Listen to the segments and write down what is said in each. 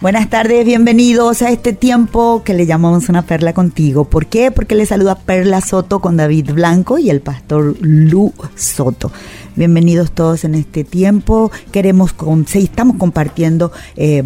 Buenas tardes, bienvenidos a este tiempo que le llamamos una perla contigo. ¿Por qué? Porque le saluda Perla Soto con David Blanco y el pastor Lu Soto. Bienvenidos todos en este tiempo. Queremos, con, estamos compartiendo eh,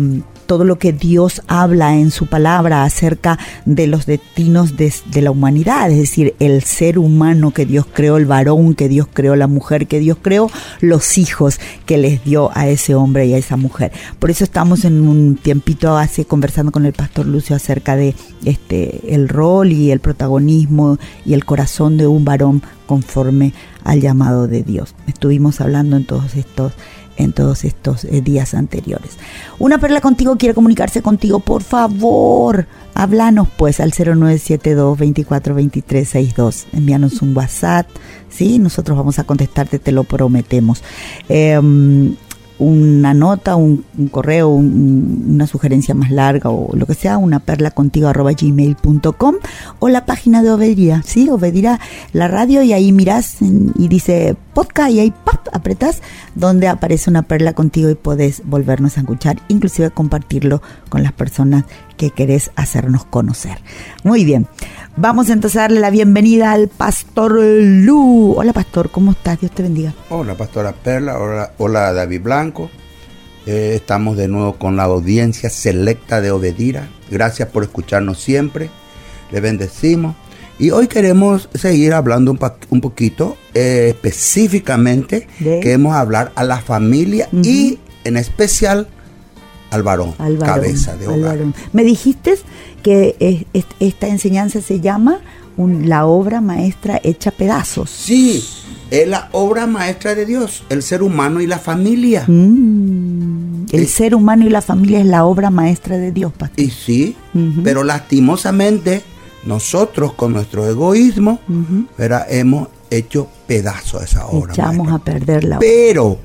todo lo que Dios habla en su palabra acerca de los destinos de, la humanidad, es decir, el ser humano que Dios creó, el varón que Dios creó, la mujer que Dios creó, los hijos que les dio a ese hombre y a esa mujer. Por eso estamos en un tiempito hace conversando con el pastor Lucio acerca de este el rol y el protagonismo y el corazón de un varón conforme al llamado de Dios. Estuvimos hablando en todos estos en todos estos eh, días anteriores. Una perla contigo quiere comunicarse contigo, por favor, háblanos pues al 0972 242362. Envíanos un WhatsApp, ¿sí? Nosotros vamos a contestarte, te lo prometemos. Em, una nota, un, correo, una sugerencia más larga o lo que sea, una perla contigo arroba gmail.com o la página de Obedirá, ¿sí? Obedirá la radio y ahí miras y dice podcast y ahí ¡pap! apretas donde aparece una perla contigo y podés volvernos a escuchar, inclusive compartirlo con las personas que querés hacernos conocer. Muy bien. Vamos entonces a darle la bienvenida al Pastor Lu. Hola Pastor, ¿cómo estás? Dios te bendiga. Hola Pastora Perla, hola, hola David Blanco. Eh, estamos de nuevo con la audiencia selecta de Obedira. Gracias por escucharnos siempre. Le bendecimos. Y hoy queremos seguir hablando un, poquito eh, específicamente, queremos hablar a la familia y en especial al varón, cabeza de hogar. Me dijiste que esta enseñanza se llama la obra maestra hecha pedazos. Sí, es la obra maestra de Dios, el ser humano y la familia. Mm, el ser humano y la familia es la obra maestra de Dios, pastor. Y sí, pero lastimosamente nosotros con nuestro egoísmo hemos hecho pedazo a esa obra. Echamos a perder la Pero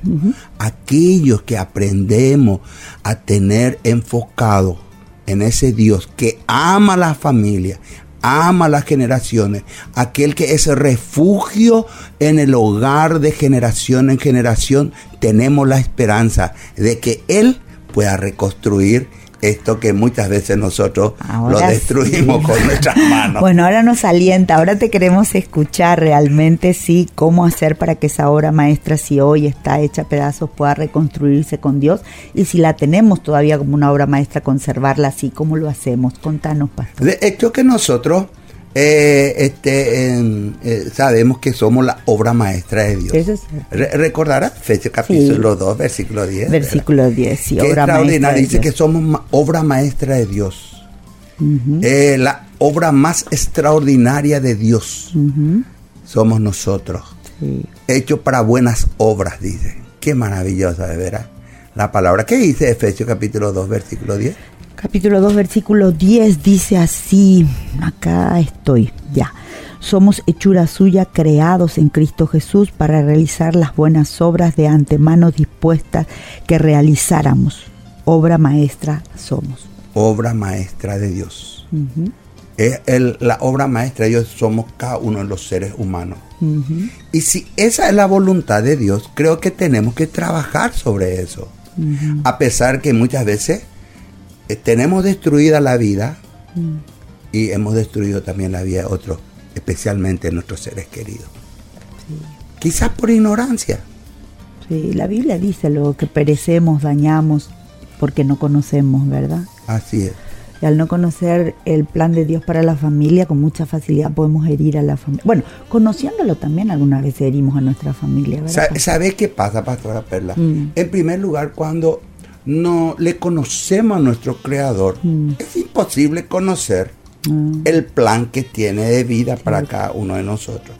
aquellos que aprendemos a tener enfocado en ese Dios que ama a la familia, ama a las generaciones, aquel que es refugio en el hogar de generación en generación, tenemos la esperanza de que Él pueda reconstruir esto que muchas veces nosotros lo destruimos con nuestras manos. Bueno, ahora nos alienta, ahora te queremos escuchar realmente, sí, cómo hacer para que esa obra maestra, si hoy está hecha a pedazos, pueda reconstruirse con Dios y si la tenemos todavía como una obra maestra, conservarla así, ¿cómo lo hacemos? Contanos, pastor. De hecho que nosotros eh, este, eh, sabemos que somos la obra maestra de Dios. Eso recordará Efesios capítulo 2, versículo 10. Versículo 10, sí, obra maestra. Dice que somos obra maestra de Dios. Eh, la obra más extraordinaria de Dios somos nosotros. Hecho para buenas obras, dice. Qué maravillosa, de veras. La palabra. ¿Qué dice Efesios capítulo 2, versículo 10? Capítulo 2, versículo 10 dice así, acá estoy, ya. Somos hechura suya, creados en Cristo Jesús para realizar las buenas obras de antemano dispuestas que realizáramos. Obra maestra somos. Obra maestra de Dios. Es la obra maestra de Dios somos cada uno de los seres humanos. Y si esa es la voluntad de Dios, creo que tenemos que trabajar sobre eso. A pesar que muchas veces eh, tenemos destruida la vida mm. y hemos destruido también la vida de otros, especialmente nuestros seres queridos. Quizás por ignorancia. Sí, la Biblia dice lo que perecemos, dañamos, porque no conocemos, ¿verdad? Así es. Y al no conocer el plan de Dios para la familia, con mucha facilidad podemos herir a la familia. Bueno, conociéndolo también algunas veces herimos a nuestra familia, ¿verdad? ¿Sabes qué pasa, Pastora Perla? Mm. En primer lugar, cuando no le conocemos a nuestro creador, mm. es imposible conocer mm. el plan que tiene de vida para cada uno de nosotros.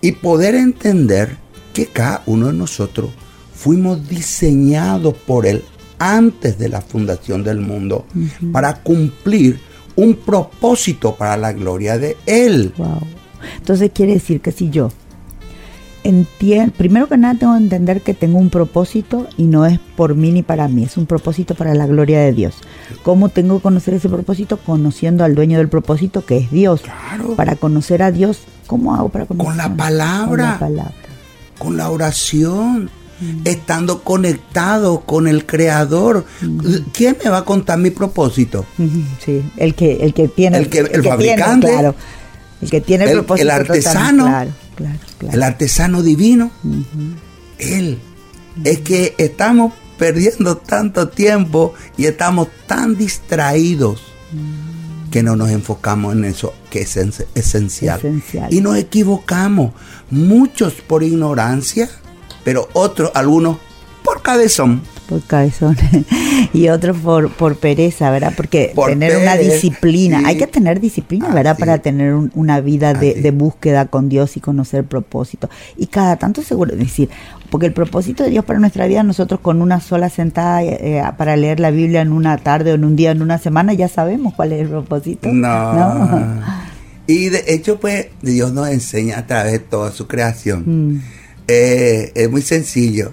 Y poder entender que cada uno de nosotros fuimos diseñados por Él antes de la fundación del mundo para cumplir un propósito para la gloria de Él. Entonces quiere decir que si yo primero que nada tengo que entender que tengo un propósito y no es por mí ni para mí, es un propósito para la gloria de Dios. ¿Cómo tengo que conocer ese propósito? Conociendo al dueño del propósito que es Dios. Para conocer a Dios, ¿cómo hago para conocer? Con la palabra. Con la palabra. Con la oración. estando conectado con el Creador. ¿Quién me va a contar mi propósito? Sí, el que, el que tiene el, que, el, fabricante, claro, el que tiene el, propósito. El artesano, claro, claro, el artesano divino. Él. Es que estamos perdiendo tanto tiempo y estamos tan distraídos que no nos enfocamos en eso que es esencial. Y nos equivocamos, muchos por ignorancia, pero otros, algunos por cabezón. Por cabezón. y otros por, por pereza, ¿verdad? Porque tener una disciplina, hay que tener disciplina, ¿verdad? Para tener una vida de, de, búsqueda con Dios y conocer propósito. Y cada tanto seguro, decir, porque el propósito de Dios para nuestra vida, nosotros con una sola sentada eh, para leer la Biblia en una tarde o en un día, en una semana, ya sabemos cuál es el propósito. No. Y de hecho, pues, Dios nos enseña a través de toda su creación. Mm. Eh, es muy sencillo.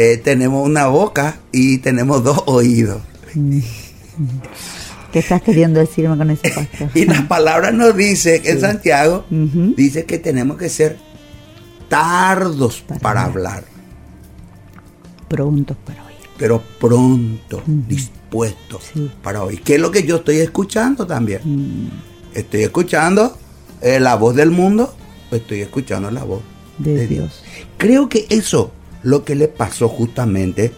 Eh, tenemos una boca y tenemos dos oídos. ¿Qué estás queriendo decirme con ese pastor? y la palabra nos dice, en Santiago, dice que tenemos que ser tardos para, hablar. Prontos para oír. Pero pronto, dispuestos para oír. ¿Qué es lo que yo estoy escuchando también? Mm. Estoy escuchando eh, la voz del mundo, estoy escuchando la voz de, Dios. Creo que eso lo que le pasó justamente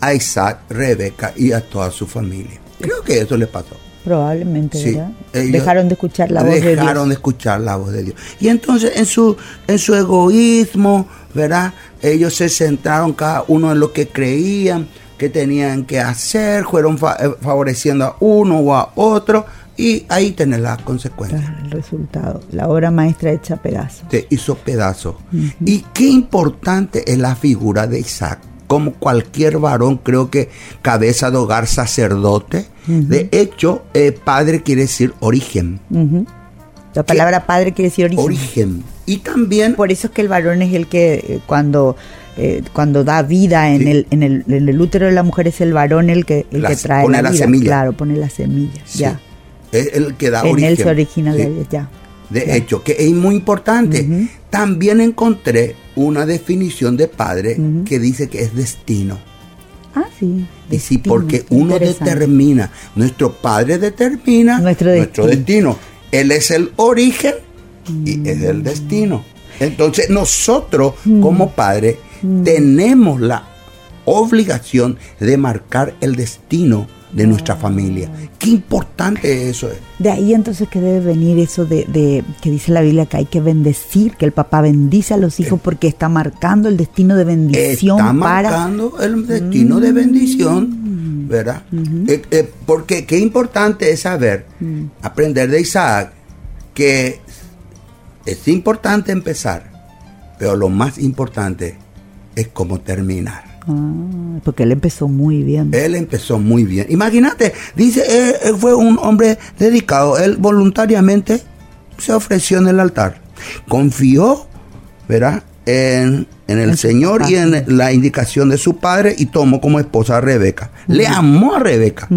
a Isaac, Rebeca y a toda su familia. Creo que eso le pasó. Probablemente, ¿verdad? dejaron de escuchar la voz de Dios. Dejaron de escuchar la voz de Dios. Y entonces en su, en su egoísmo, ¿verdad? Ellos se centraron cada uno en lo que creían que tenían que hacer, fueron eh, favoreciendo a uno o a otro y ahí tenés las consecuencias. el resultado, la obra maestra hecha pedazos. Se hizo pedazos. Y qué importante es la figura de Isaac como cualquier varón, creo que cabeza de hogar, sacerdote. De hecho, eh, padre quiere decir origen. La palabra padre quiere decir origen. Origen. Y también... Por eso es que el varón es el que eh, cuando... Eh, cuando da vida en, el, en, el, en, el, útero de la mujer es el varón el que, el que trae la, vida. semilla. Claro, pone la semilla, ya. Es el que da en origen. En él se origina la vida, ya. De hecho, que es muy importante. También encontré una definición de padre que dice que es destino. Ah, sí. y sí, porque uno determina, nuestro padre determina nuestro destino. Él es el origen y es el mm. destino. Entonces nosotros mm. como padre mm. tenemos la obligación de marcar el destino de nuestra familia. Qué importante eso es. De ahí entonces que debe venir eso de, que dice la Biblia que hay que bendecir, que el papá bendice a los hijos eh. porque está marcando el destino de bendición. Está marcando el destino de bendición, mm. ¿verdad? Eh, eh, porque qué importante es saber, mm. aprender de Isaac, que es importante empezar, pero lo más importante es cómo terminar. Ah, porque él empezó muy bien. Él empezó muy bien. Imagínate, dice, él, fue un hombre dedicado. Él voluntariamente se ofreció en el altar. Confió, ¿verdad? En, el Señor y en la indicación de su padre y tomó como esposa a Rebeca. Le amó a Rebeca.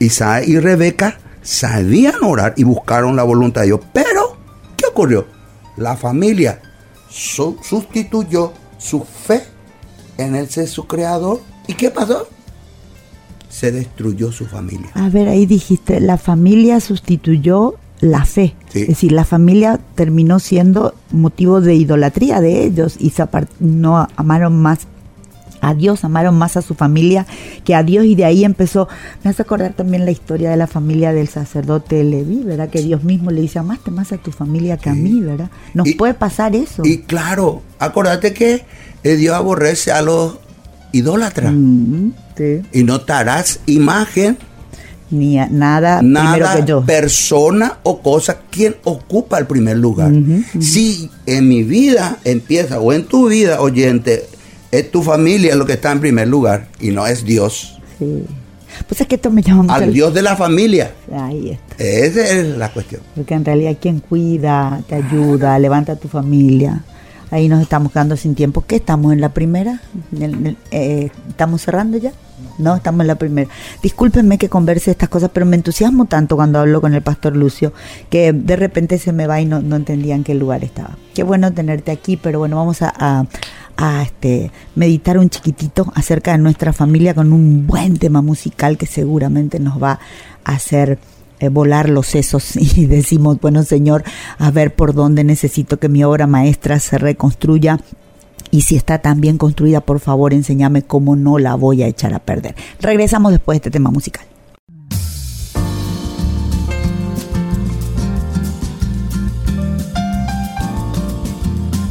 Isaac y Rebeca sabían orar y buscaron la voluntad de Dios. Pero, ¿qué ocurrió? La familia sustituyó su fe en el ser su creador. ¿Y qué pasó? Se destruyó su familia. A ver, ahí dijiste, la familia sustituyó la fe. Es decir, la familia terminó siendo motivo de idolatría de ellos y no amaron más a Dios, amaron más a su familia que a Dios y de ahí empezó, me hace acordar también la historia de la familia del sacerdote Leví, ¿verdad? Que Dios mismo le dice, amaste más a tu familia que a mí, ¿verdad? Nos puede pasar eso. Y claro, acuérdate que eh, Dios aborrece a los idólatras. Mm, y no te harás imagen ni nada, nada que yo. persona o cosa quien ocupa el primer lugar. Si en mi vida empieza o en tu vida, oyente, es tu familia lo que está en primer lugar y no es Dios. Sí. Pues es que esto me llama Al Dios de la familia. Ahí está. Esa es la cuestión. Porque en realidad quien cuida, te ayuda, levanta a tu familia. Ahí nos estamos quedando sin tiempo. ¿Qué estamos en la primera? Eh, ¿Estamos cerrando ya? No, estamos en la primera. Discúlpenme que converse estas cosas, pero me entusiasmo tanto cuando hablo con el pastor Lucio que de repente se me va y no, no entendía en qué lugar estaba. Qué bueno tenerte aquí, pero bueno, vamos a a este, meditar un chiquitito acerca de nuestra familia con un buen tema musical que seguramente nos va a hacer eh, volar los sesos y decimos, bueno Señor, a ver por dónde necesito que mi obra maestra se reconstruya y si está tan bien construida, por favor, enséñame cómo no la voy a echar a perder. Regresamos después de este tema musical.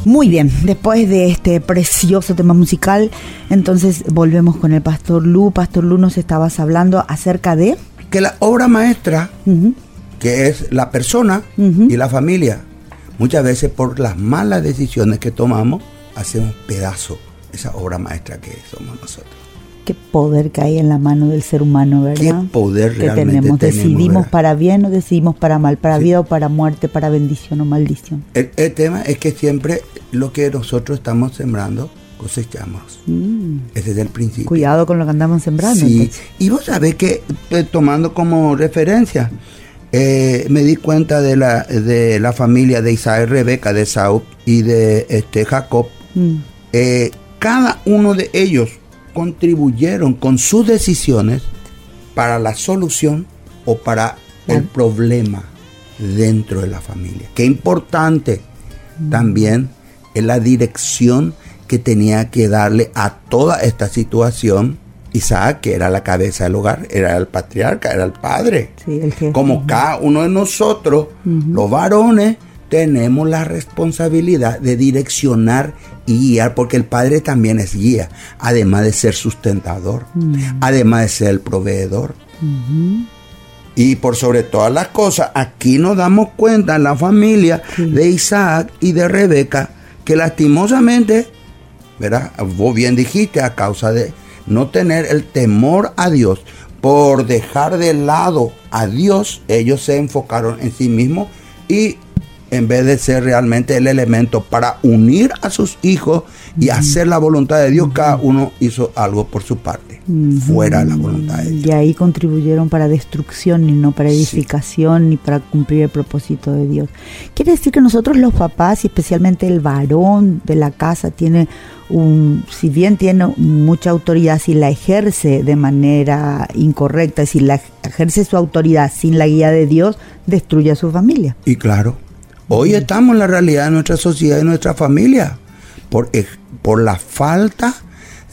Muy bien, después de este precioso tema musical, entonces volvemos con el Pastor Lu. Pastor Lu, nos estabas hablando acerca de... Que la obra maestra, que es la persona y la familia, muchas veces por las malas decisiones que tomamos, hacemos pedazo esa obra maestra que somos nosotros. Qué poder que hay en la mano del ser humano, ¿verdad? Qué poder realmente tenemos. Decidimos para bien o decidimos para mal, para vida o para muerte, para bendición o maldición. El, tema es que siempre lo que nosotros estamos sembrando cosechamos. Mm. Ese es el principio. Cuidado con lo que andamos sembrando. Sí. Y vos sabés que, eh, tomando como referencia, eh, me di cuenta de la, de la familia de Isaac, Rebeca, de Saúl y de este, Jacob. Mm. Eh, cada uno de ellos contribuyeron con sus decisiones para la solución o para el problema dentro de la familia. Qué importante también es la dirección que tenía que darle a toda esta situación Isaac, que era la cabeza del hogar, era el patriarca, era el padre. Como cada uno de nosotros, los varones, tenemos la responsabilidad de direccionar y guiar, porque el Padre también es guía, además de ser sustentador, mm. además de ser el proveedor. Y por sobre todas las cosas, aquí nos damos cuenta en la familia de Isaac y de Rebeca, que lastimosamente, ¿verdad? Vos bien dijiste, a causa de no tener el temor a Dios, por dejar de lado a Dios, ellos se enfocaron en sí mismos y en vez de ser realmente el elemento para unir a sus hijos y hacer la voluntad de Dios, cada uno hizo algo por su parte, fuera de la voluntad de Dios. Y ahí contribuyeron para destrucción y no para edificación ni para cumplir el propósito de Dios. Quiere decir que nosotros los papás y especialmente el varón de la casa tiene un, si bien tiene mucha autoridad, si la ejerce de manera incorrecta, si la ejerce su autoridad sin la guía de Dios, destruye a su familia. Y claro, Hoy estamos en la realidad de nuestra sociedad y nuestra familia por, por la falta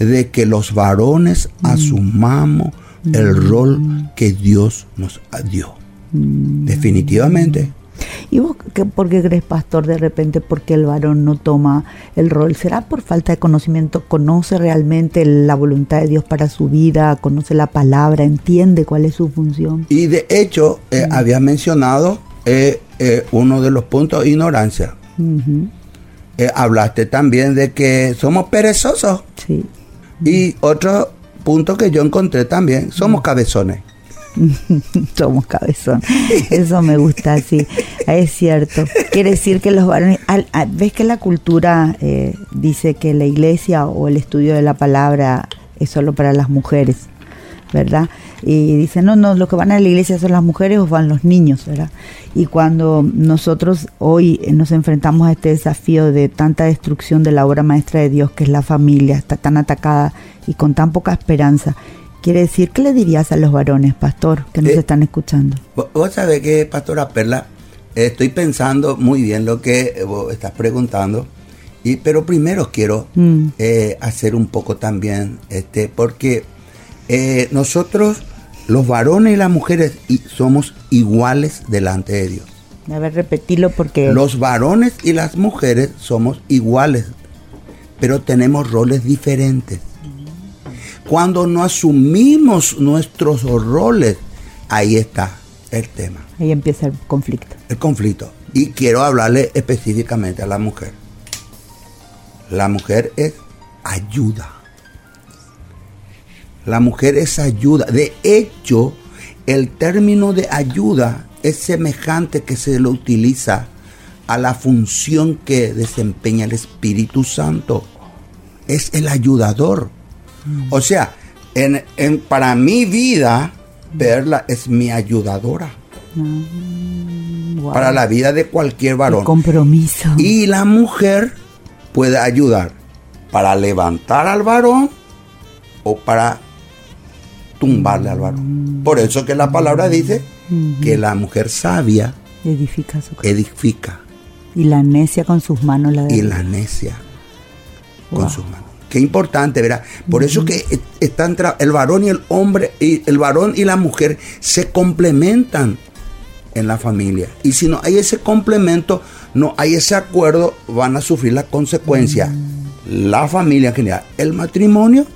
de que los varones mm. asumamos el mm. rol que Dios nos dio. Mm. Definitivamente. ¿Y vos qué, por qué crees, pastor, de repente porque el varón no toma el rol? ¿Será por falta de conocimiento? ¿Conoce realmente la voluntad de Dios para su vida? ¿Conoce la palabra? ¿Entiende cuál es su función? Y de hecho, eh, había mencionado eh, eh, uno de los puntos, ignorancia. Eh, hablaste también de que somos perezosos. Sí. Y otro punto que yo encontré también, somos cabezones. somos cabezones. Eso me gusta, sí. Es cierto. Quiere decir que los varones. ¿Ves que la cultura eh, dice que la iglesia o el estudio de la palabra es solo para las mujeres? ¿Verdad? Y dicen, no, no, los que van a la iglesia son las mujeres o van los niños, ¿verdad? Y cuando nosotros hoy nos enfrentamos a este desafío de tanta destrucción de la obra maestra de Dios, que es la familia, está tan atacada y con tan poca esperanza, quiere decir, ¿qué le dirías a los varones, pastor, que nos eh, están escuchando? Vos sabés que, pastora Perla, estoy pensando muy bien lo que vos estás preguntando. Y, pero primero quiero mm. eh, hacer un poco también, este, porque eh, nosotros, los varones y las mujeres, somos iguales delante de Dios. A ver, repetirlo porque... Los varones y las mujeres somos iguales, pero tenemos roles diferentes. Cuando no asumimos nuestros roles, ahí está el tema. Ahí empieza el conflicto. El conflicto. Y quiero hablarle específicamente a la mujer. La mujer es ayuda. La mujer es ayuda. De hecho, el término de ayuda es semejante que se lo utiliza a la función que desempeña el Espíritu Santo. Es el ayudador. Mm. O sea, en, para mi vida, verla es mi ayudadora. Mm, para la vida de cualquier varón. compromiso. Y la mujer puede ayudar para levantar al varón o para tumbarle al varón. Por eso que la palabra dice que la mujer sabia edifica su casa. edifica. Y la necia con sus manos la Y la necia con sus manos. Qué importante, ¿verdad? Por eso que están el varón y el hombre, y el varón y la mujer se complementan en la familia. Y si no hay ese complemento, no hay ese acuerdo, van a sufrir la consecuencia. La familia en general, el matrimonio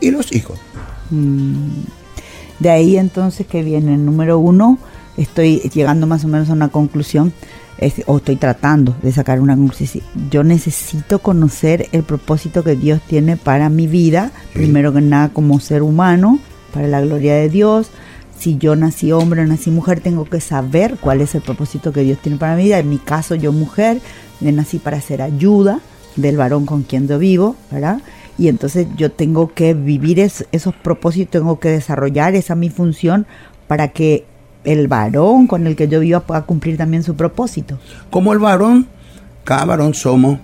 y los hijos. Mm. De ahí entonces que viene el número uno, estoy llegando más o menos a una conclusión, o estoy tratando de sacar una conclusión. Yo necesito conocer el propósito que Dios tiene para mi vida, primero que nada como ser humano, para la gloria de Dios. Si yo nací hombre o nací mujer, tengo que saber cuál es el propósito que Dios tiene para mi vida. En mi caso, yo mujer, nací para ser ayuda del varón con quien yo vivo, ¿verdad? Y entonces yo tengo que vivir esos propósitos, tengo que desarrollar esa mi función para que el varón con el que yo viva pueda cumplir también su propósito. Como el varón, cada varón somos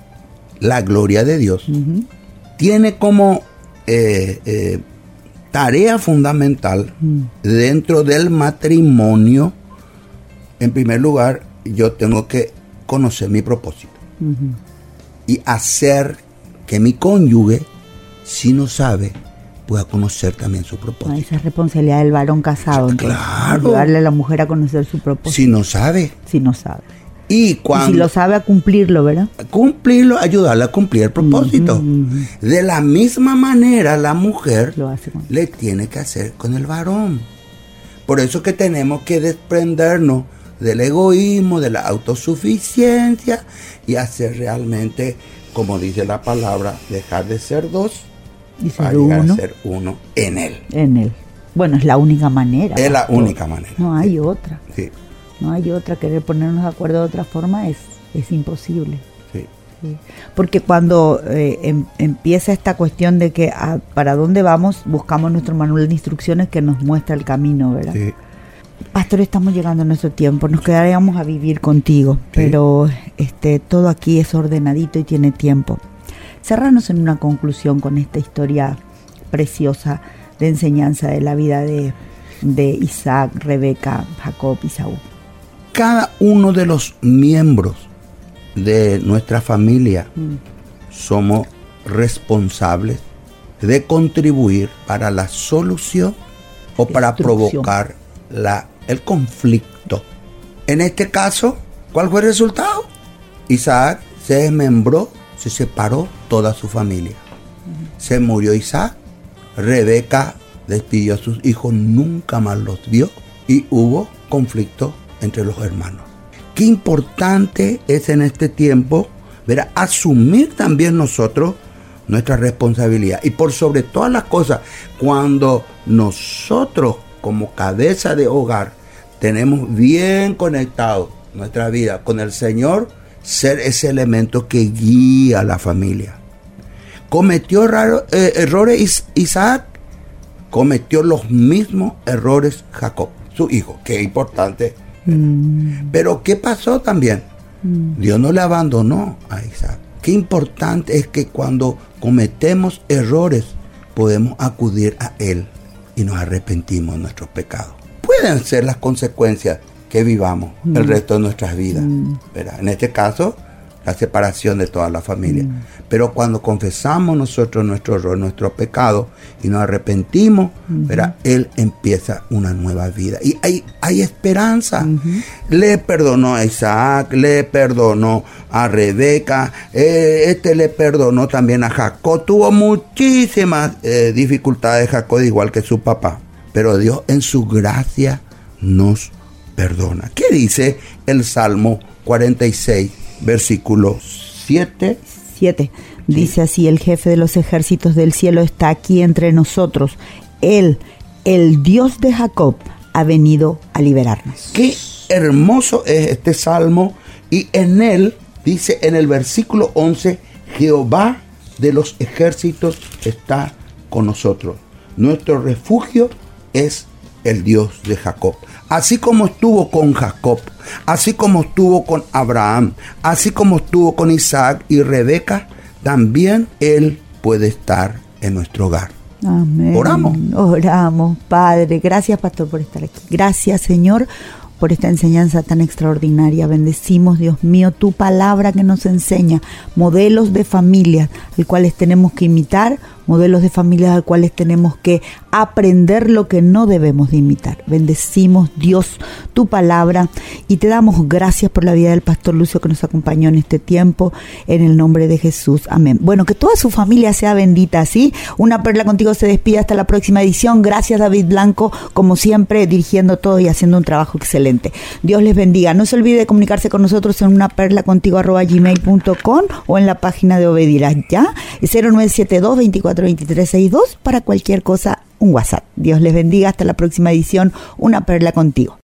la gloria de Dios. Tiene como eh, eh, tarea fundamental mm. dentro del matrimonio, en primer lugar, yo tengo que conocer mi propósito y hacer que mi cónyuge si no sabe, pueda conocer también su propósito. esa es responsabilidad del varón casado. claro. Darle a la mujer a conocer su propósito. Si no sabe. Si no sabe. Y, cuando, si lo sabe a cumplirlo, ¿verdad? Cumplirlo, ayudarle a cumplir el propósito. De la misma manera, la mujer lo hace le tiene que hacer con el varón. Por eso que tenemos que desprendernos del egoísmo, de la autosuficiencia y hacer realmente, como dice la palabra, dejar de ser dos y uno. ser uno en él. En él. Bueno, es la única manera. Es la única manera. No hay otra. Sí. No hay otra. Querer ponernos de acuerdo de otra forma es, es imposible. Sí. Porque cuando eh, em, empieza esta cuestión de que ah, para dónde vamos, buscamos nuestro manual de instrucciones que nos muestra el camino, ¿verdad? Sí. Pastor, estamos llegando a nuestro tiempo, nos quedaríamos a vivir contigo, pero este todo aquí es ordenadito y tiene tiempo cerrarnos en una conclusión con esta historia preciosa de enseñanza de la vida de, Isaac, Rebeca, Jacob y Saúl. Cada uno de los miembros de nuestra familia mm. somos responsables de contribuir para la solución o para provocar la, el conflicto. En este caso, ¿cuál fue el resultado? Isaac se desmembró se separó toda su familia. Se murió Isaac, Rebeca despidió a sus hijos, nunca más los vio y hubo conflicto entre los hermanos. Qué importante es en este tiempo ver, asumir también nosotros nuestra responsabilidad. Y por sobre todas las cosas, cuando nosotros como cabeza de hogar tenemos bien conectado nuestra vida con el Señor, ser ese elemento que guía a la familia. ¿Cometió eh, errores Isaac? Cometió los mismos errores Jacob, su hijo. Qué importante. Mm. Pero ¿qué pasó también? Mm. Dios no le abandonó a Isaac. Qué importante es que cuando cometemos errores podemos acudir a Él y nos arrepentimos de nuestros pecados. Pueden ser las consecuencias que vivamos el mm. resto de nuestras vidas. Mm. En este caso, la separación de toda la familia. Mm. Pero cuando confesamos nosotros nuestro error, nuestro pecado y nos arrepentimos, Él empieza una nueva vida. Y hay, hay esperanza. Le perdonó a Isaac, le perdonó a Rebeca, eh, este le perdonó también a Jacob. Tuvo muchísimas eh, dificultades Jacob, igual que su papá. Pero Dios en su gracia nos perdona. ¿Qué dice el Salmo 46, versículo 7? 7. Dice así, el jefe de los ejércitos del cielo está aquí entre nosotros. Él, el Dios de Jacob, ha venido a liberarnos. Qué hermoso es este salmo y en él dice en el versículo 11, Jehová de los ejércitos está con nosotros. Nuestro refugio es el Dios de Jacob. Así como estuvo con Jacob, así como estuvo con Abraham, así como estuvo con Isaac y Rebeca, también Él puede estar en nuestro hogar. Amén. Oramos. Oramos, Padre. Gracias, Pastor, por estar aquí. Gracias, Señor, por esta enseñanza tan extraordinaria. Bendecimos, Dios mío, tu palabra que nos enseña modelos de familias, al cuales tenemos que imitar modelos de familias al cuales tenemos que aprender lo que no debemos de imitar. Bendecimos Dios tu palabra y te damos gracias por la vida del pastor Lucio que nos acompañó en este tiempo en el nombre de Jesús. Amén. Bueno, que toda su familia sea bendita, ¿sí? Una perla contigo se despide hasta la próxima edición. Gracias David Blanco, como siempre, dirigiendo todo y haciendo un trabajo excelente. Dios les bendiga. No se olvide de comunicarse con nosotros en una perla contigo arroba o en la página de Obedirás, ¿ya? 0972 24 2362 para cualquier cosa, un WhatsApp. Dios les bendiga. Hasta la próxima edición. Una perla contigo.